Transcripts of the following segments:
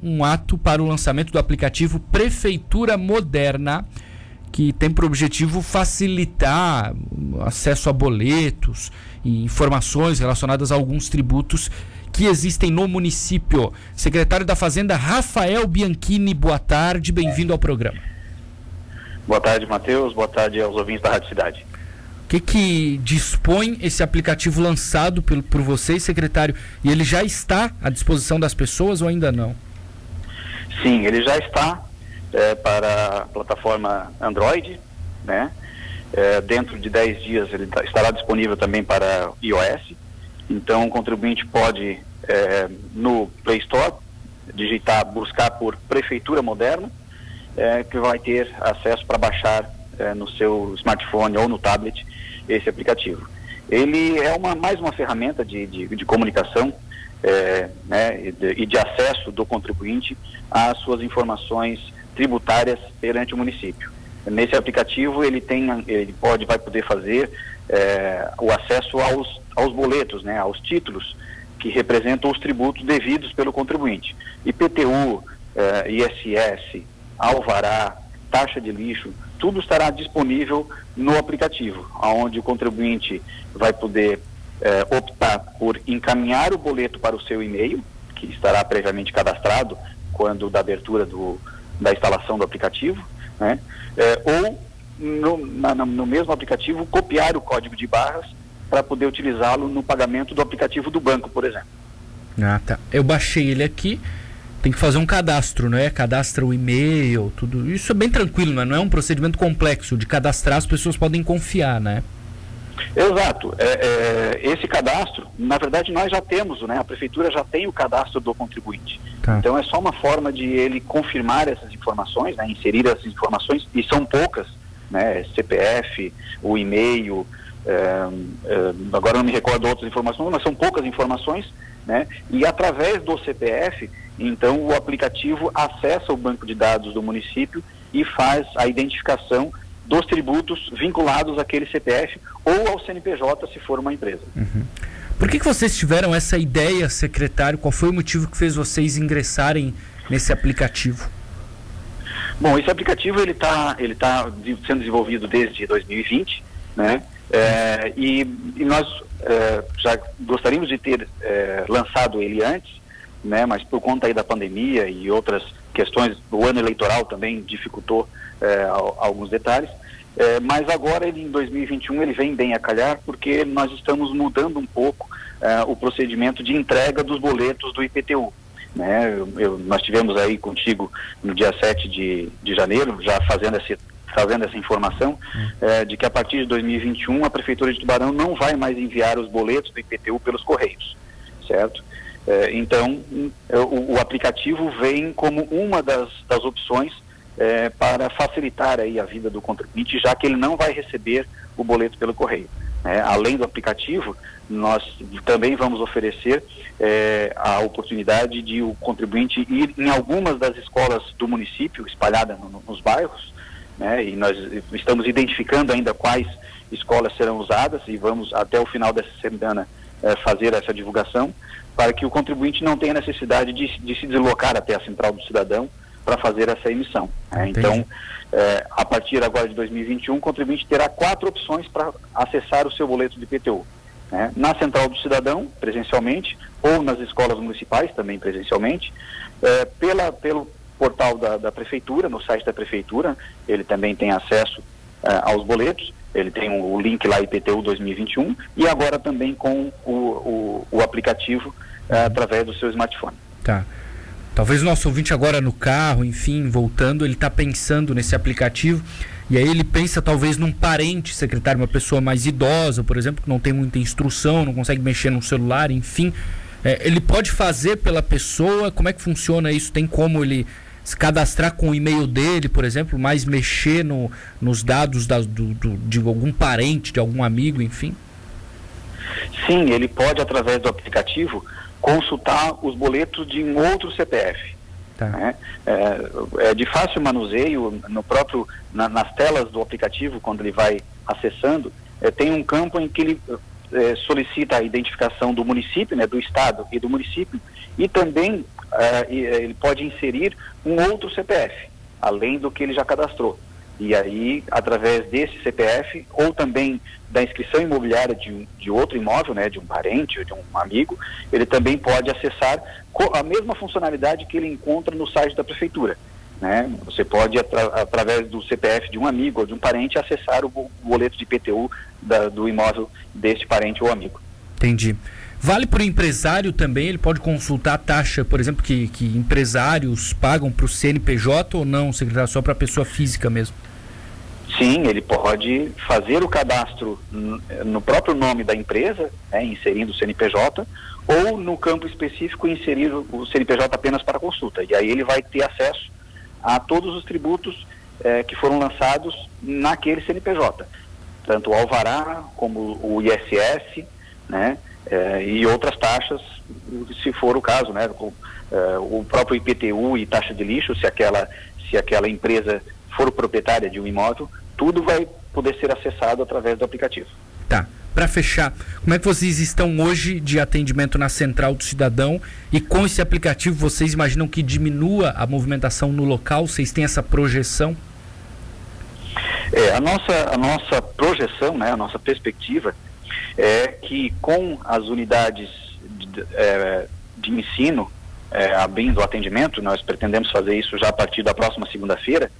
um ato para o lançamento do aplicativo Prefeitura Moderna, que tem por objetivo facilitar acesso a boletos e informações relacionadas a alguns tributos que existem no município. Secretário da Fazenda Rafael Bianchini, boa tarde, bem-vindo ao programa. Boa tarde, Matheus. Boa tarde aos ouvintes da Rádio Cidade. O que, que dispõe esse aplicativo lançado por, por vocês, secretário? E ele já está à disposição das pessoas ou ainda não? Sim, ele já está é, para a plataforma Android, né? É, dentro de 10 dias ele tá, estará disponível também para iOS. Então o contribuinte pode é, no Play Store digitar, buscar por Prefeitura Moderna, é, que vai ter acesso para baixar é, no seu smartphone ou no tablet esse aplicativo. Ele é uma, mais uma ferramenta de, de, de comunicação é, né, e, de, e de acesso do contribuinte às suas informações tributárias perante o município. Nesse aplicativo ele tem, ele pode, vai poder fazer é, o acesso aos, aos boletos, né, aos títulos que representam os tributos devidos pelo contribuinte. IPTU, é, ISS, alvará, taxa de lixo, tudo estará disponível no aplicativo, onde o contribuinte vai poder é, optar por encaminhar o boleto para o seu e-mail, que estará previamente cadastrado quando da abertura do, da instalação do aplicativo, né? É, ou no, na, no mesmo aplicativo copiar o código de barras para poder utilizá-lo no pagamento do aplicativo do banco, por exemplo. Ah, tá. Eu baixei ele aqui, tem que fazer um cadastro, não é? Cadastra o e-mail, tudo. Isso é bem tranquilo, não é? Não é um procedimento complexo. De cadastrar, as pessoas podem confiar, né? Exato. É, é, esse cadastro, na verdade, nós já temos, né? A prefeitura já tem o cadastro do contribuinte. Tá. Então é só uma forma de ele confirmar essas informações, né? Inserir essas informações e são poucas, né? CPF, o e-mail, é, é, agora não me recordo outras informações, mas são poucas informações, né? E através do CPF, então o aplicativo acessa o banco de dados do município e faz a identificação dos tributos vinculados àquele CPF ou ao CNPJ, se for uma empresa. Uhum. Por que, que vocês tiveram essa ideia, secretário? Qual foi o motivo que fez vocês ingressarem nesse aplicativo? Bom, esse aplicativo ele está ele tá sendo desenvolvido desde 2020, né? É, e, e, nós é, já gostaríamos de ter é, lançado ele antes, né? Mas por conta aí da pandemia e outras questões, o ano eleitoral também dificultou é, alguns detalhes. É, mas agora, ele, em 2021, ele vem bem a calhar, porque nós estamos mudando um pouco é, o procedimento de entrega dos boletos do IPTU. Né? Eu, eu, nós tivemos aí contigo no dia 7 de, de janeiro, já fazendo esse, fazendo essa informação, é, de que a partir de 2021 a Prefeitura de Tubarão não vai mais enviar os boletos do IPTU pelos Correios, certo? É, então, o, o, aplicativo vem como uma das, das opções é, para facilitar aí a vida do contribuinte, já que ele não vai receber o boleto pelo correio. É, além do aplicativo, nós também vamos oferecer é, a oportunidade de o contribuinte ir em algumas das escolas do município, espalhadas no, nos bairros, né, e nós estamos identificando ainda quais escolas serão usadas e vamos até o final dessa semana é, fazer essa divulgação para que o contribuinte não tenha necessidade de, de se deslocar até a Central do Cidadão para fazer essa emissão. Né? Então, é, a partir agora de 2021, o contribuinte terá quatro opções para acessar o seu boleto de IPTU. Né? Na Central do Cidadão, presencialmente, ou nas escolas municipais, também presencialmente, é, pela, pelo portal da, da, Prefeitura, no site da Prefeitura, ele também tem acesso é, aos boletos, ele tem o, link lá IPTU 2021 e agora também com o, o, o aplicativo é, através do seu smartphone. Tá. Talvez o nosso ouvinte agora no carro, enfim, voltando, ele está pensando nesse aplicativo e aí ele pensa talvez num parente secretário, uma pessoa mais idosa, por exemplo, que não tem muita instrução, não consegue mexer no celular, enfim. É, ele pode fazer pela pessoa? Como é que funciona isso? Tem como ele se cadastrar com o e-mail dele, por exemplo, mais mexer no, nos dados da, do, do, de algum parente, de algum amigo, enfim? Sim, ele pode, através do aplicativo, consultar os boletos de um outro CPF. Tá. Né? É, é, de fácil manuseio no próprio na, nas telas do aplicativo quando ele vai acessando é, tem um campo em que ele é, solicita a identificação do município, né, do estado e do município e também ele pode inserir um outro CPF, além do que ele já cadastrou. E aí, através desse CPF, ou também da inscrição imobiliária de, de outro imóvel, né, de um parente ou de um amigo, ele também pode acessar a mesma funcionalidade que ele encontra no site da prefeitura. Né? Você pode, atra através do CPF de um amigo ou de um parente, acessar o boleto de IPTU da, do imóvel deste parente ou amigo. Entendi. Vale para o empresário também? Ele pode consultar a taxa, por exemplo, que, que empresários pagam para o CNPJ ou não, secretário, só para a pessoa física mesmo? Sim, ele pode fazer o cadastro no próprio nome da empresa, né, inserindo o CNPJ, ou no campo específico inserir o CNPJ apenas para consulta. E aí ele vai ter acesso a todos os tributos eh, que foram lançados naquele CNPJ, tanto o alvará como o ISS, né, eh, e outras taxas, se for o caso, né, com, eh, o próprio IPTU e taxa de lixo, se aquela se aquela empresa for proprietária de um imóvel, tudo vai poder ser acessado através do aplicativo. Tá. Para fechar, como é que vocês estão hoje de atendimento na Central do Cidadão e com esse aplicativo vocês imaginam que diminua a movimentação no local? Vocês têm essa projeção? É, a nossa, a nossa projeção, né, a nossa perspectiva é que com as unidades de, é, de ensino é, abrindo o atendimento, nós pretendemos fazer isso já a partir da próxima segunda-feira,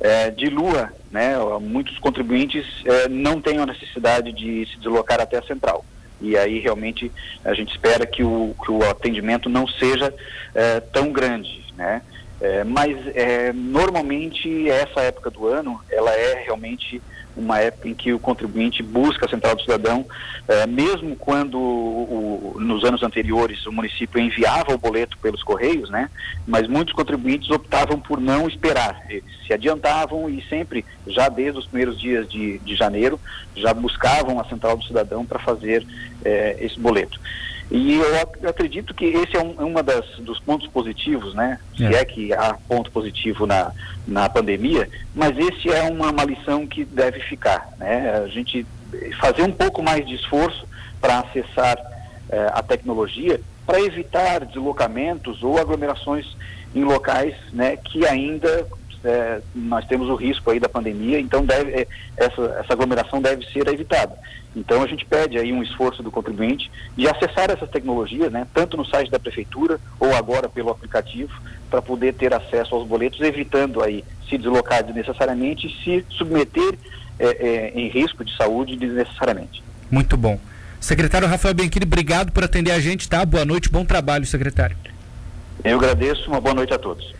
é, dilua, né, muitos contribuintes é, não têm a necessidade de se deslocar até a central. E aí realmente a gente espera que o, que o atendimento não seja é, tão grande, né? É, mas é, normalmente essa época do ano ela é realmente uma época em que o contribuinte busca a Central do Cidadão, eh, mesmo quando o, nos anos anteriores o município enviava o boleto pelos correios, né? Mas muitos contribuintes optavam por não esperar, eles se adiantavam e sempre, já desde os primeiros dias de, de janeiro, já buscavam a Central do Cidadão para fazer eh, esse boleto. E eu acredito que esse é um uma das, dos pontos positivos, né? Se é. é que há ponto positivo na, na pandemia, mas esse é uma, uma lição que deve ficar, né? A gente fazer um pouco mais de esforço para acessar eh, a tecnologia para evitar deslocamentos ou aglomerações em locais né, que ainda é, nós temos o risco aí da pandemia, então deve, é, essa, essa aglomeração deve ser evitada. Então a gente pede aí um esforço do contribuinte de acessar essas tecnologias, né, tanto no site da prefeitura ou agora pelo aplicativo, para poder ter acesso aos boletos, evitando aí se deslocar desnecessariamente e se submeter é, é, em risco de saúde desnecessariamente. Muito bom. Secretário Rafael Benquini, obrigado por atender a gente, tá? Boa noite, bom trabalho, secretário. Eu agradeço, uma boa noite a todos.